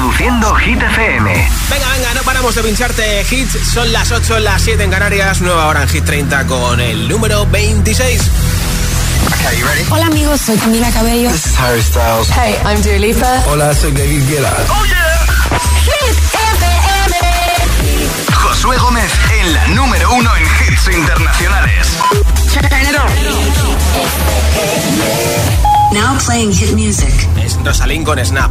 Reproduciendo Hit FM. Venga, venga, no paramos de pincharte hits. Son las 8, las 7 en Canarias. Nueva hora en Hit 30 con el número 26. Hola amigos, soy Camila Cabello. This is Harry Styles. Hey, I'm Dua Lipa. Hola, soy David Guetta. Oh yeah. Hit FM. Josué Gómez en la número uno en hits internacionales. Now playing hit music. Es Rosalind con Snap.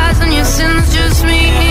since just me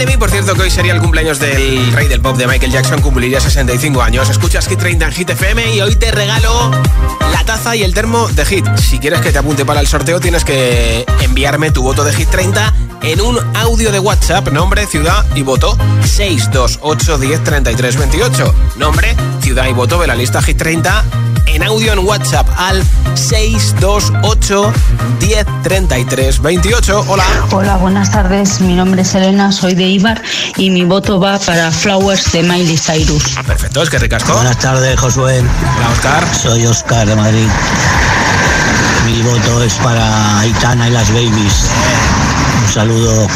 Enemy. Por cierto, que hoy sería el cumpleaños del rey del pop de Michael Jackson. Cumpliría 65 años. Escuchas Hit 30 en Hit FM y hoy te regalo la taza y el termo de Hit. Si quieres que te apunte para el sorteo, tienes que enviarme tu voto de Hit 30 en un audio de WhatsApp, nombre, ciudad y voto 628 10 33 28. Nombre, ciudad y voto de la lista Hit 30 en audio en WhatsApp al 628 1033 28. Hola. Hola, buenas tardes. Mi nombre es Elena, soy de Ibar y mi voto va para Flowers de Miley Cyrus. Perfecto, es que ricasco. Buenas tardes, Josué. Hola, Oscar. Soy Oscar de Madrid. Mi voto es para Aitana y las Babies. Un saludo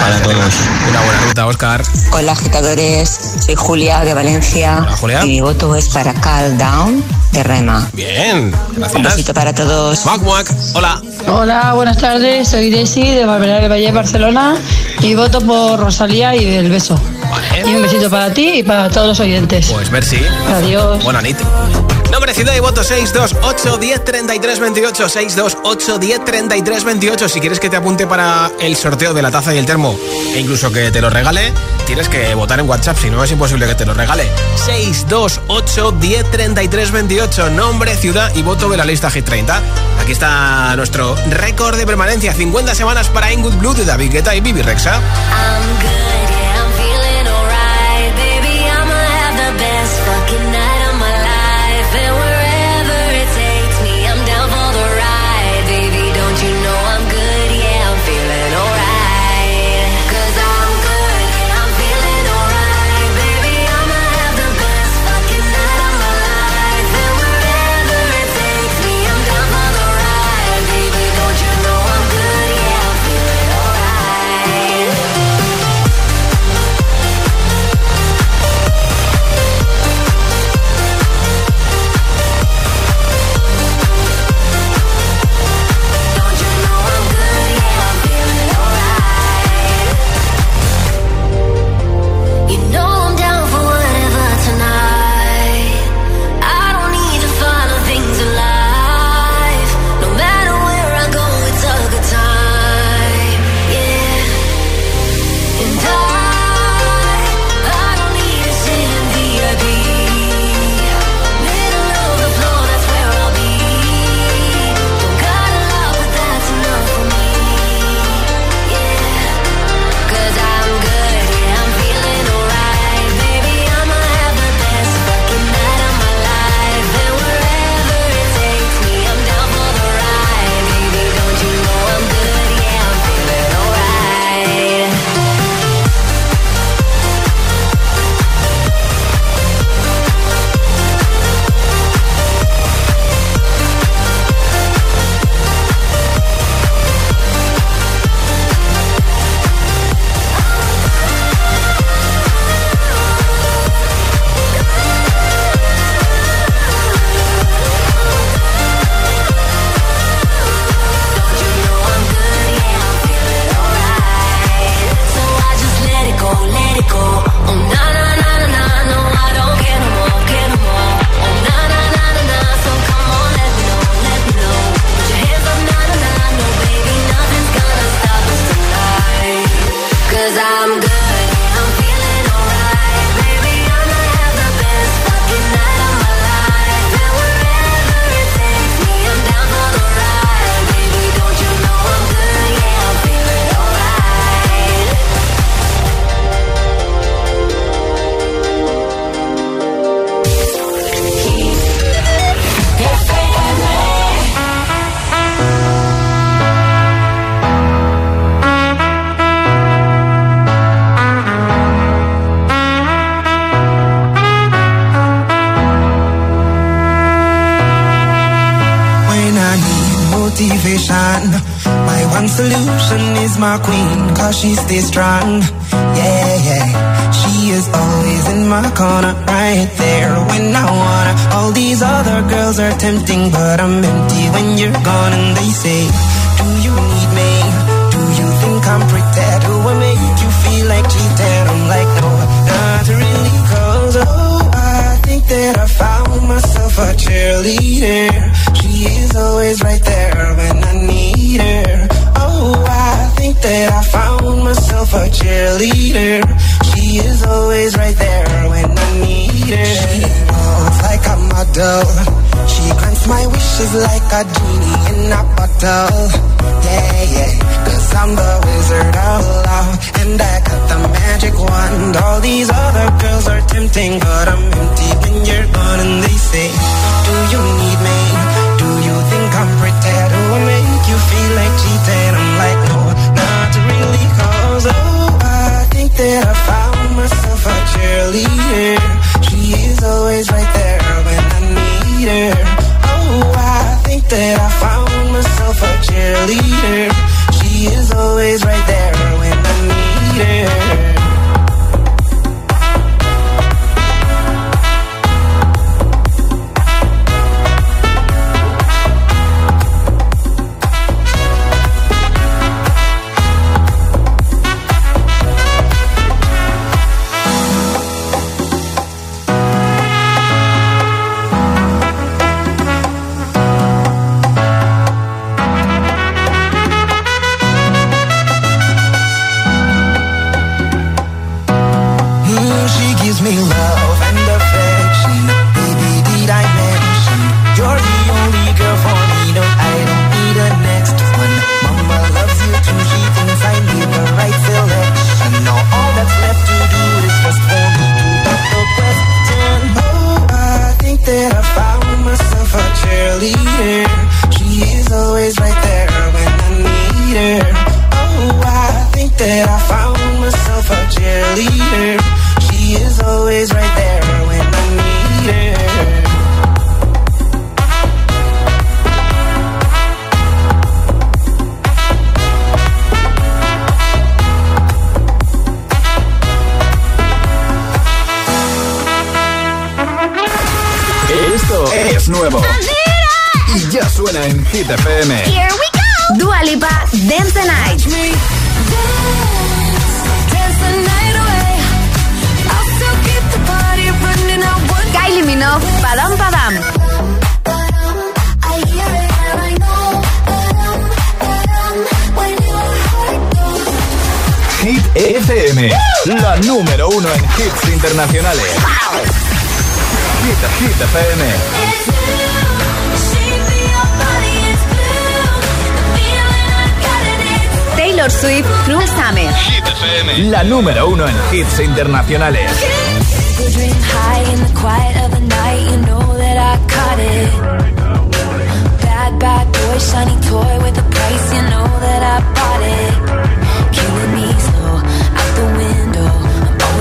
para todos. Una buena ruta, Oscar. Hola, agitadores. Soy Julia de Valencia. Hola, Julia. Y mi voto es para Cal Down de Rema. Bien, gracias. Un besito para todos. Mac, Mac. Hola. Hola, buenas tardes. Soy Desi de Barberá del Valle, Barcelona y voto por Rosalía y el beso. Y un besito para ti y para todos los oyentes. Pues merci. Adiós. Buena nit. Nombre, ciudad y voto 628 10 33 28 628 10 33 28 Si quieres que te apunte para el sorteo de la taza y el termo E incluso que te lo regale Tienes que votar en WhatsApp, si no es imposible que te lo regale 628 10 33 28 Nombre, ciudad y voto de la lista Hit 30 Aquí está nuestro récord de permanencia 50 semanas para In Good Blue de David Guetta y Bibi Rexa I'm good, she stays strong. Like a genie in a bottle. Yeah, yeah. Cause I'm the wizard of love. And I got the magic wand. All these other girls are tempting, but I'm empty when you're gone. that FM, la número uno en hits internacionales. Hit, Hit FM. Taylor Swift, Cruel Summer. Hit FM, la número uno en hits internacionales. Bad, bad boy, shiny toy with a price, you know that I bought it. Killing me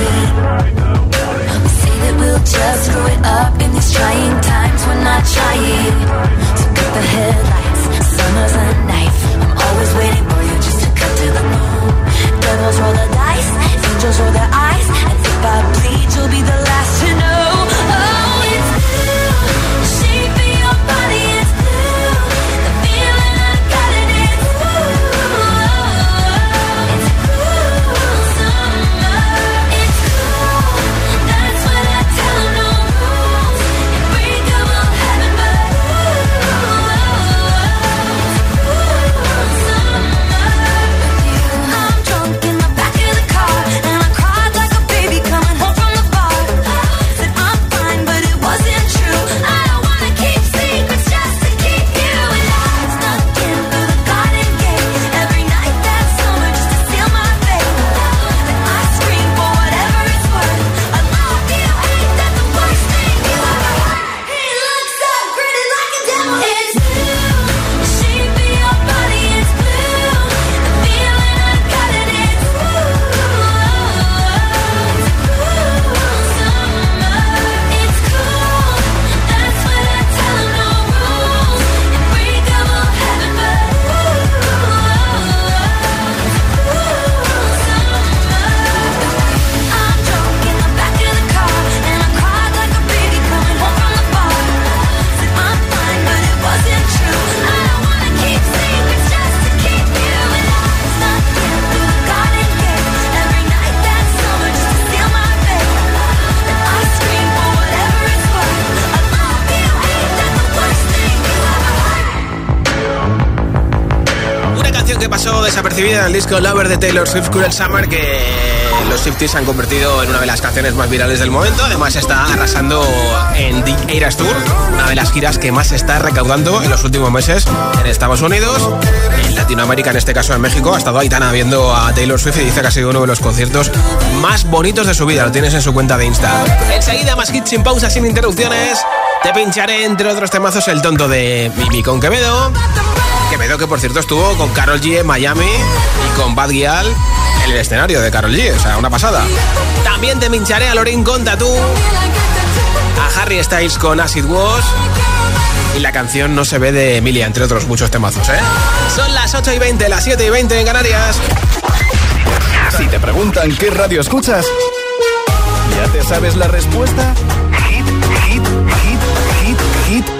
We say that we'll just it up in these trying times. We're not trying. So cut the headlights. Summer's a knife. I'm always waiting for you just to cut to the. Devils roll the dice. Angels roll their eyes. And if I bleed, you'll be the last disco Lover de Taylor Swift Cruel Summer que los Swifties han convertido en una de las canciones más virales del momento. Además está arrasando en The Eras Tour, una de las giras que más está recaudando en los últimos meses en Estados Unidos, en Latinoamérica, en este caso en México. Ha estado Aitana viendo a Taylor Swift y dice que ha sido uno de los conciertos más bonitos de su vida. Lo tienes en su cuenta de Insta. Enseguida más hits sin pausa, sin interrupciones. Te pincharé, entre otros temazos, el tonto de Mimi con Quevedo. Quevedo que por cierto estuvo con Carol G en Miami y con Bad Gyal en el escenario de Carol G, o sea, una pasada. También te pincharé a Lorin con Tatú, a Harry Styles con Acid Wash y la canción No se ve de Emilia, entre otros muchos temazos, ¿eh? Son las 8 y 20, las 7 y 20 en Canarias. Si te preguntan qué radio escuchas, ¿ya te sabes la respuesta?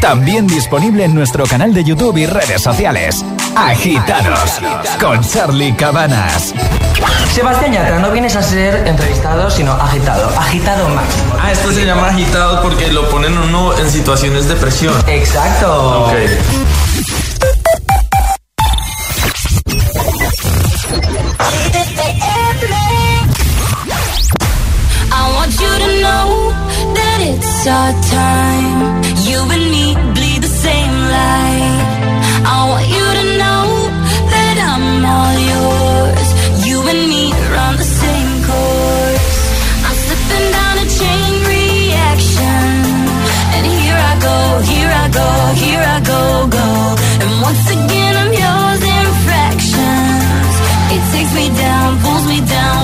También disponible en nuestro canal de YouTube y redes sociales. Agitados con Charlie Cabanas. Sebastián Yatra, no vienes a ser entrevistado, sino agitado. Agitado máximo. Ah, esto se llama agitado porque lo ponen uno en situaciones de presión. Exacto. Ok. I want you to know that it's our time. Here I go, go. And once again I'm yours in fractions. It takes me down, pulls me down,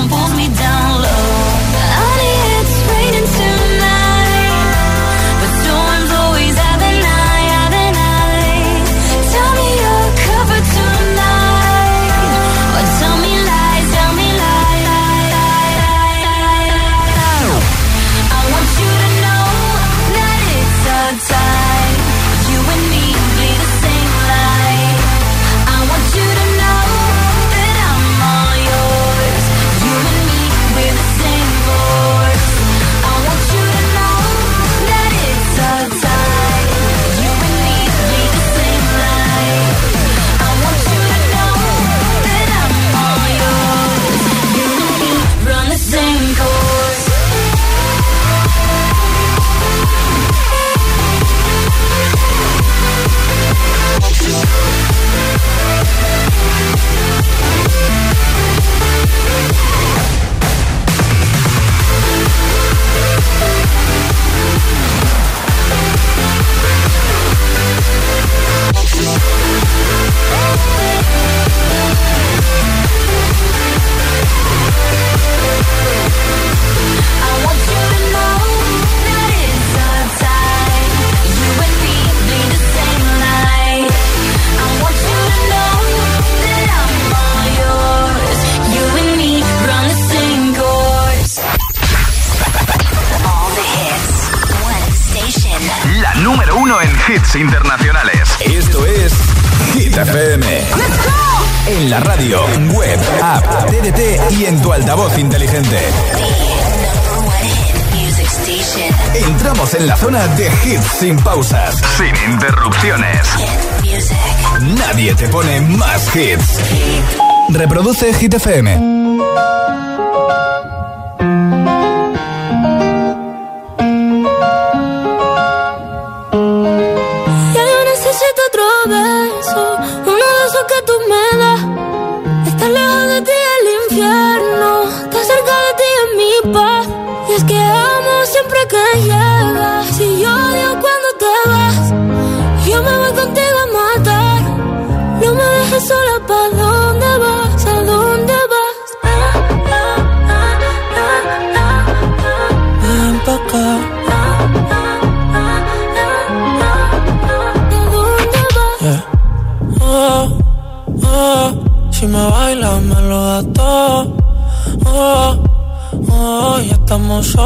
Kid FM.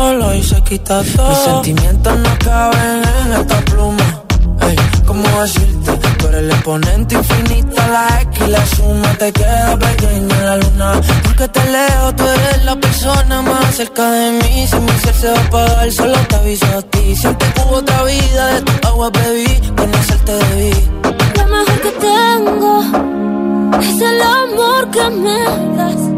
Solos y se quita todo. Mis sentimientos no caben en esta pluma. Ey, ¿cómo decirte? Tú eres el exponente infinito, la X y la suma te queda pequeña la luna. Porque te leo, tú eres la persona más cerca de mí. Si mi ser se va a apagar, solo te aviso a ti. Siente que hubo otra vida, de tu agua bebí, conocerte debí. Lo mejor que tengo es el amor que me das.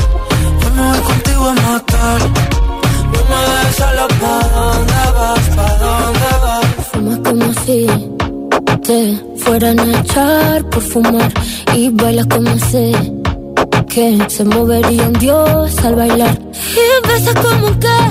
Voy contigo a matar. No me dejes solo, ¿pa' dónde vas? ¿Pa' dónde vas? Fumas como si te fueran a echar por fumar y bailas como si que se movería un dios al bailar y besas como que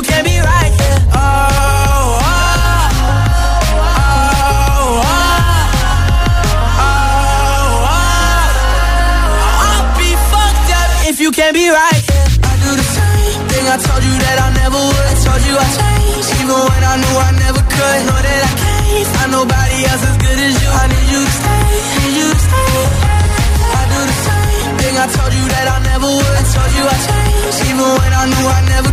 you can't be right here. Oh, oh, oh, oh. I'll be fucked up if you can't be right. I do the same thing I told you that I never would. I told you I changed, even when I knew I never could. Know that I can't find nobody else as good as you. I need you to stay, need you to stay. I told you that I never would. I told you I changed, even when I knew I never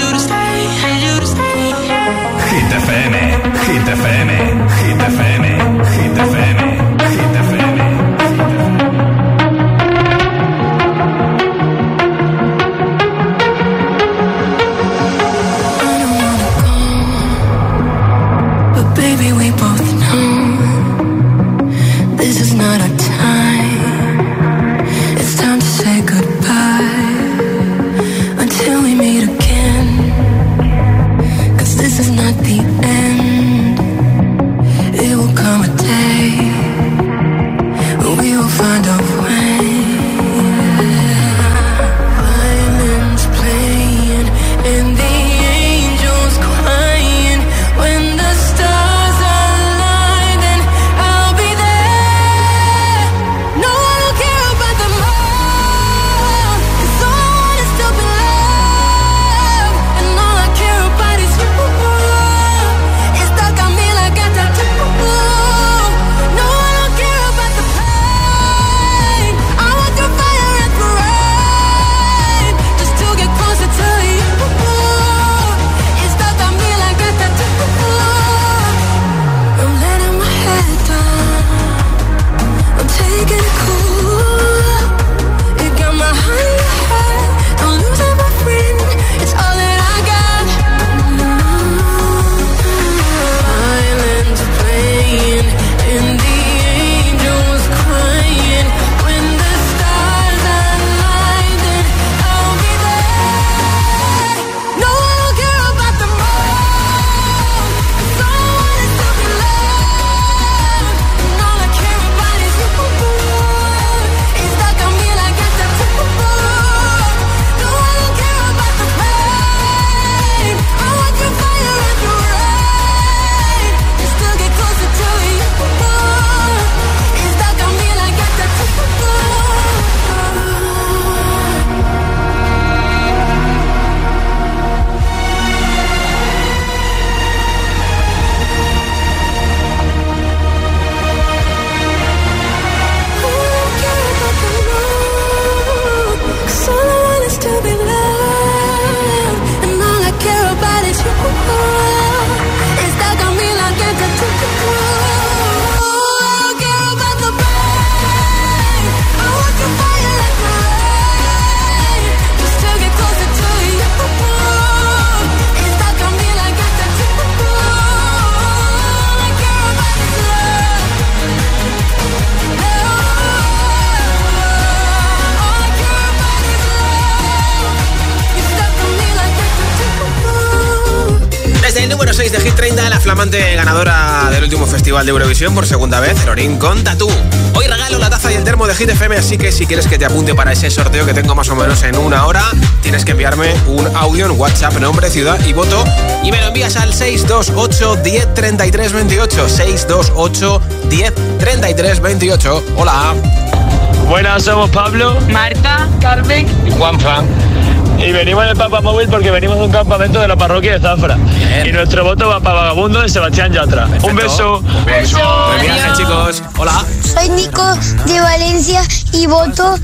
flamante ganadora del último festival de Eurovisión por segunda vez, Lorin con Tatú. Hoy regalo la taza y el termo de Hit FM, así que si quieres que te apunte para ese sorteo que tengo más o menos en una hora, tienes que enviarme un audio en WhatsApp, nombre, ciudad y voto, y me lo envías al 628 10 28. 628 10 28. Hola. Buenas, somos Pablo, Marta, Carmen y Juanfran. Y venimos en el Papa Móvil porque venimos de un campamento de la parroquia de Zafra. Y nuestro voto va para Vagabundo de Sebastián Yatra. Un beso. Un beso. Buen viaje, chicos. Hola. Soy Nico de Valencia y voto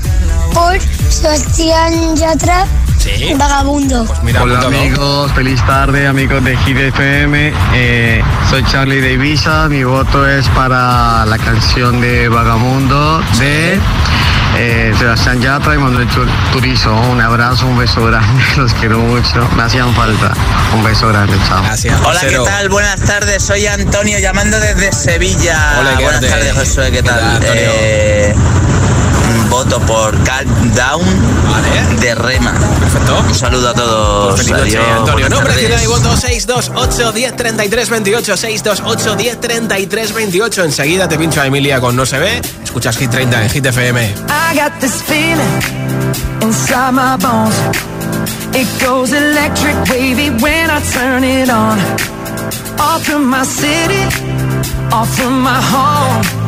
por Sebastián Yatra. Sí. Vagabundo. Pues mira, Hola amigos, feliz tarde amigos de Hit FM. Eh, soy Charlie de Ibiza, mi voto es para la canción de Vagamundo de eh, Sebastián Yatra y Manuel Tur- Turizo. Un abrazo, un beso grande, los quiero mucho, me hacían falta. Un beso grande, chao. Gracias. Hola, ¿qué tal? Buenas tardes, soy Antonio llamando desde Sevilla. Hola, ¿qué Buenas tardes, Josué, ¿qué tal, Antonio? Eh, voto por Calm Down Vale. de Rema. Perfecto. Un saludo a todos. Noche, Adiós, Antonio. buenas Nombre, ciudad y voto 628 10 33 28. 628 10 33 28. Enseguida te pincho a Emilia con No se ve. Escuchas Hit 30 en Hit FM. I got this feeling inside my bones. It goes electric wavy when I turn it on. Off from my city, off from my home.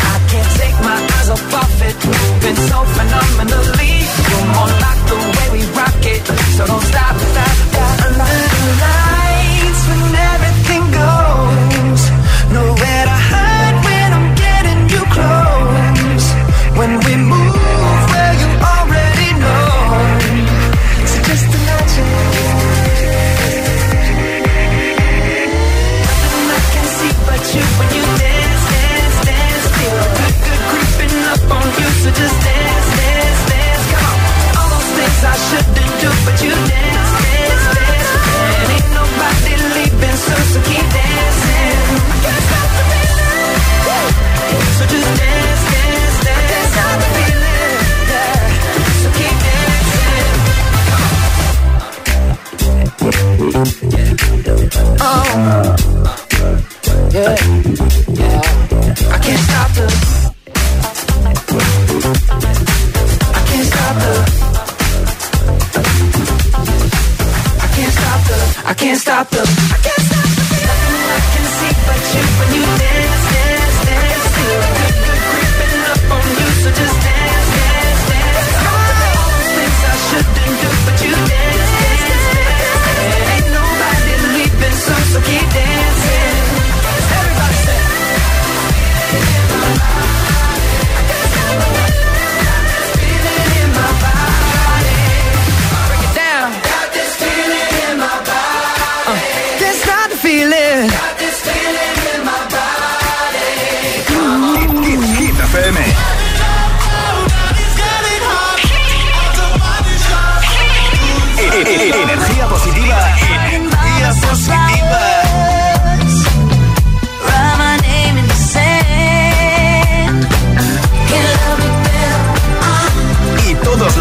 my eyes off of it, moving so phenomenally. You're more like the way we rock it, so don't stop, stop, stop. Under the lights,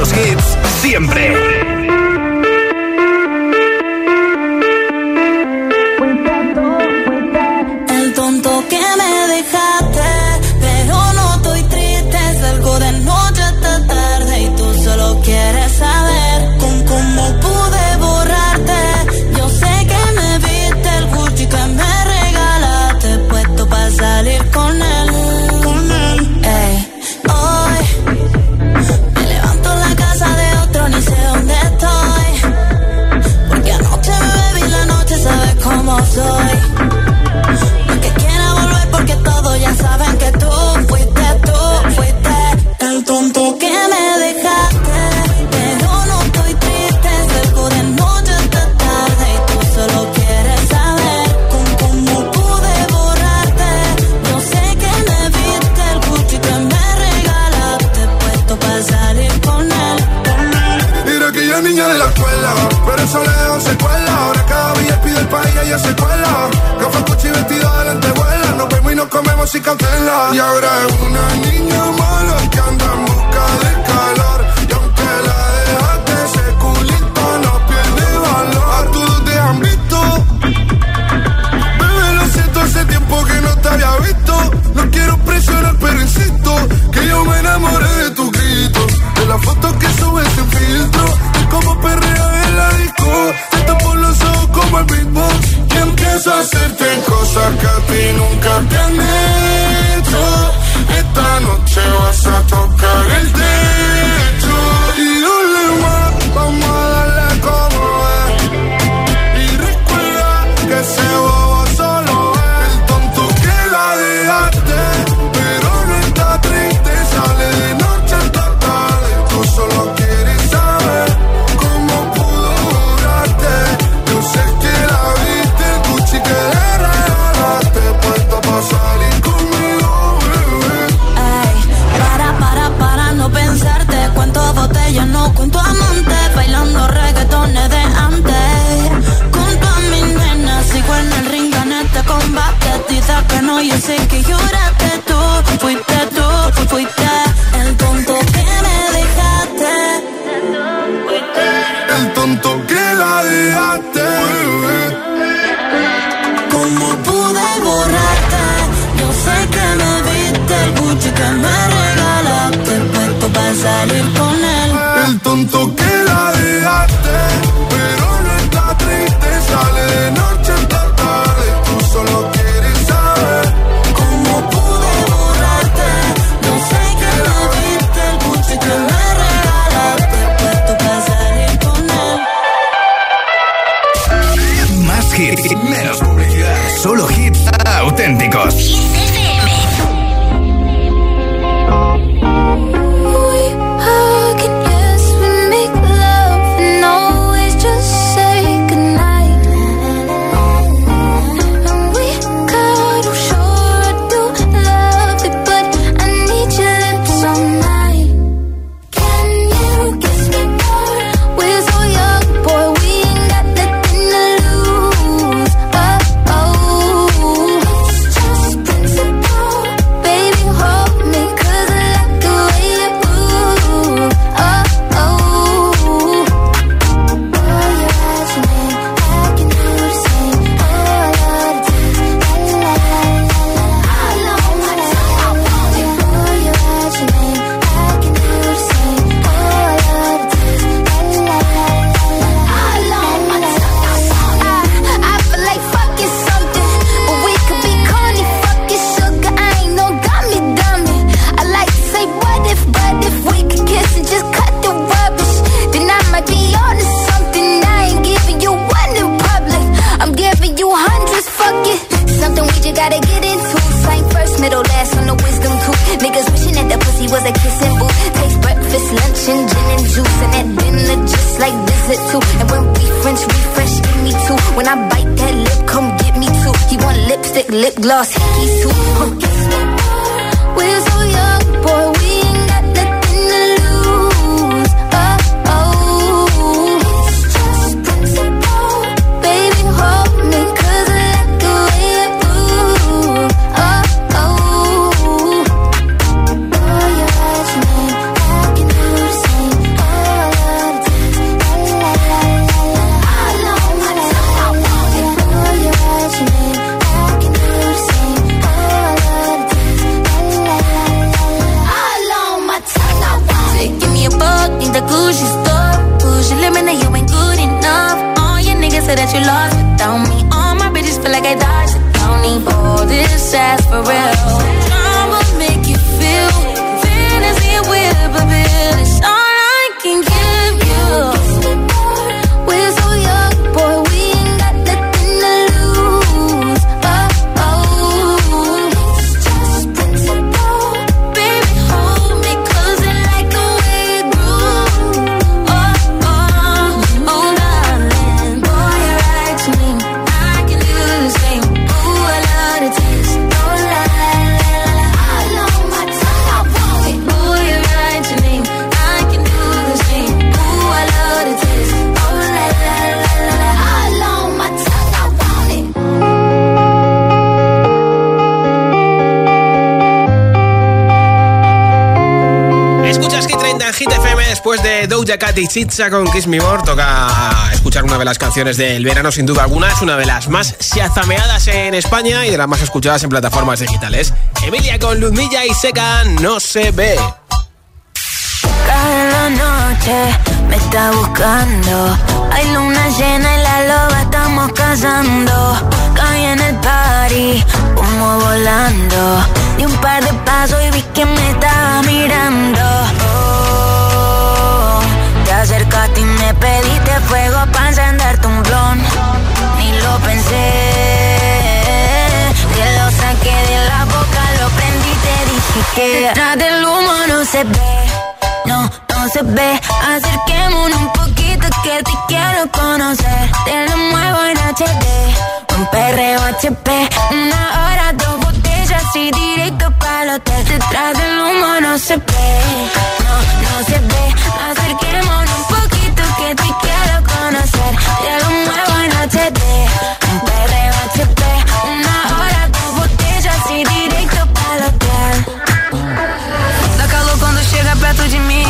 los hits siempre. Doja Cat Chicha con Kiss Me More. Toca escuchar una de las canciones del verano, sin duda alguna. Es una de las más shazameadas en España y de las más escuchadas en plataformas digitales. Emilia con Luzmilla y Seca no se ve. Cada noche me está buscando. Hay luna llena y la loba estamos cazando. Caí en el party, como volando. Di un par de pasos y vi que me estaba mirando Pediste fuego para encenderte un blon. Ni lo pensé. Te lo saqué de la boca, lo prendí te dije que. Detrás del humo no se ve. No, no se ve. Acerquémonos un poquito que te quiero conocer. Te lo muevo en HD. Un perreo HP. Una hora, dos botellas y directo para el hotel. Detrás del humo no se ve. No, no se ve. Acerquémonos que te quiero conocer. Te lo muevo en HD, un perreo HP. Una hora com botelhas e direito para o hotel. Dá calor quando chega perto de mim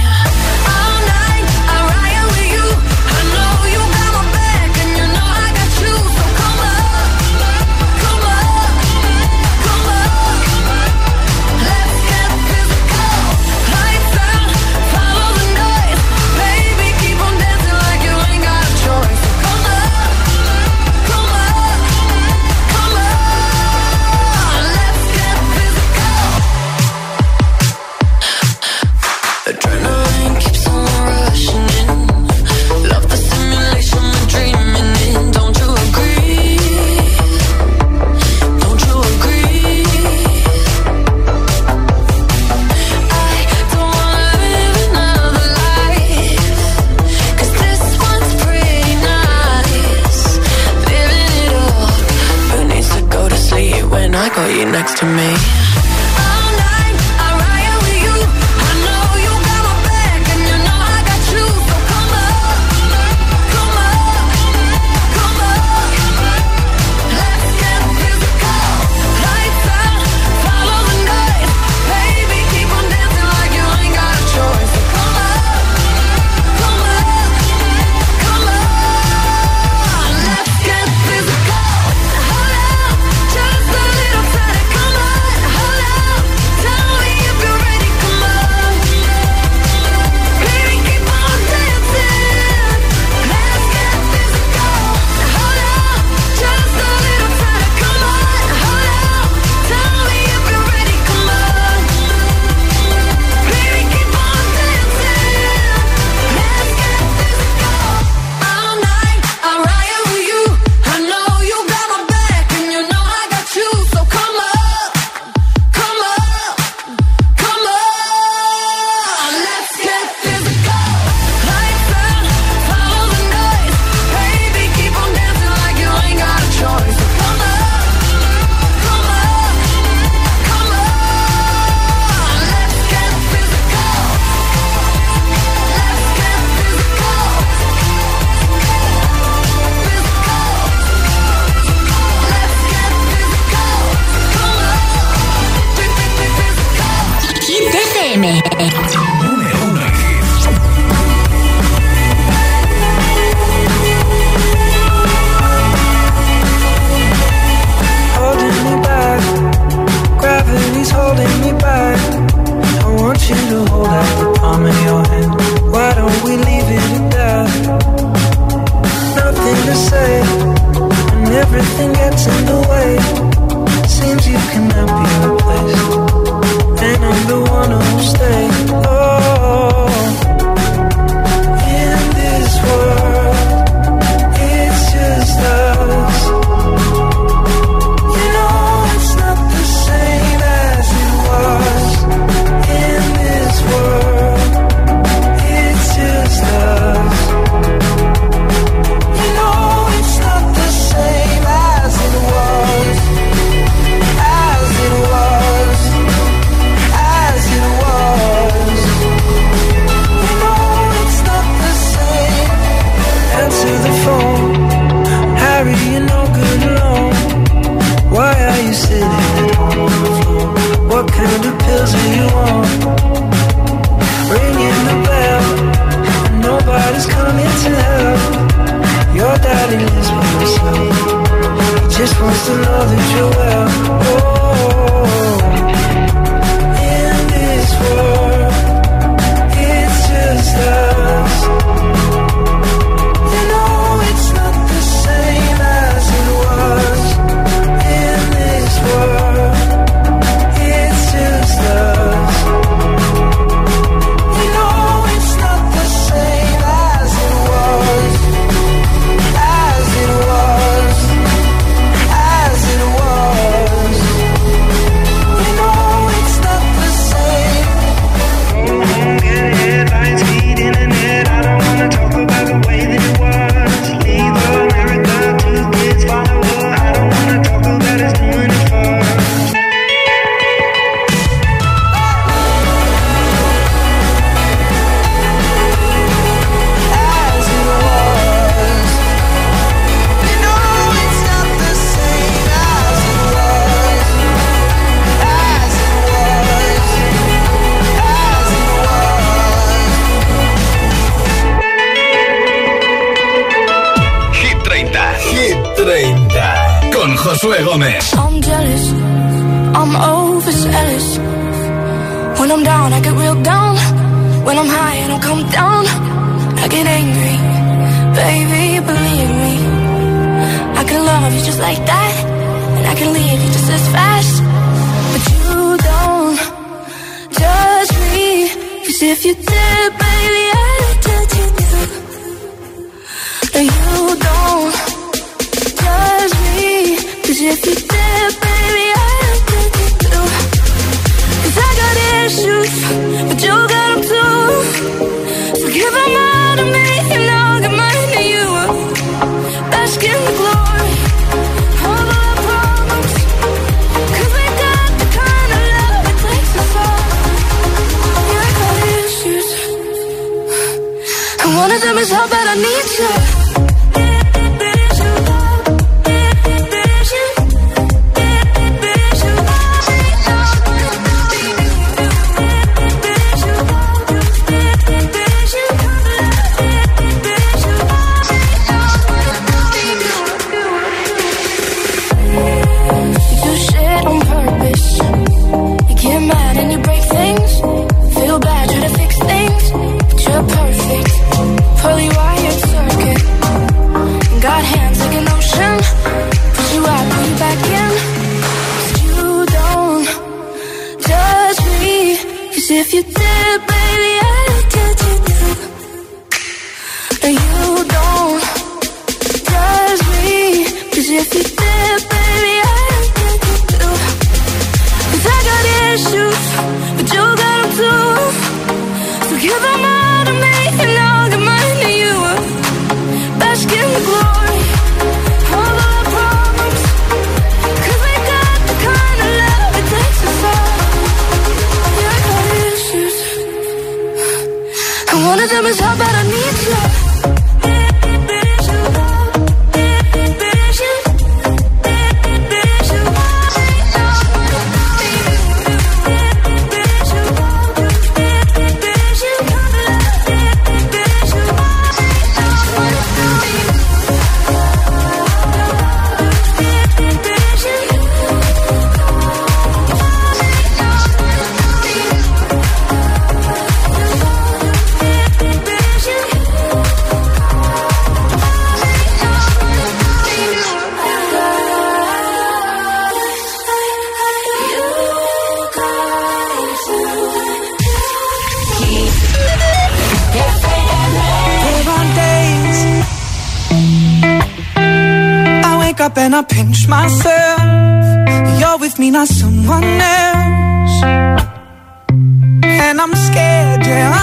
to me.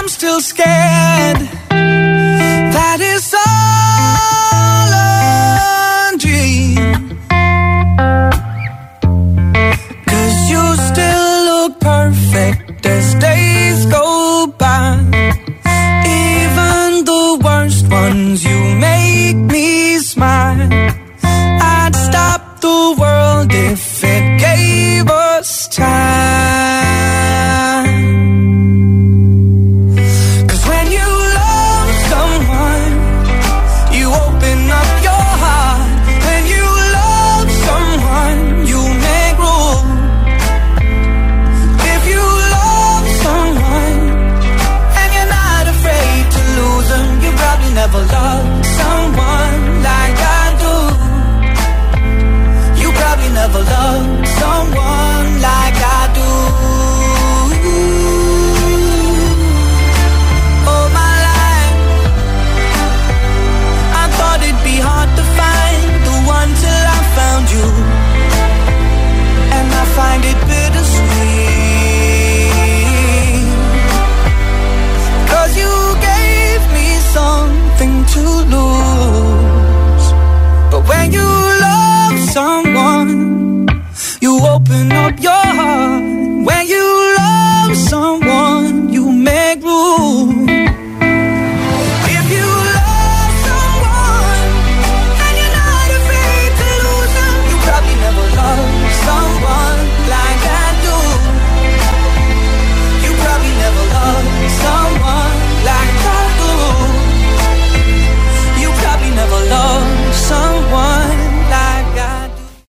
Still scared.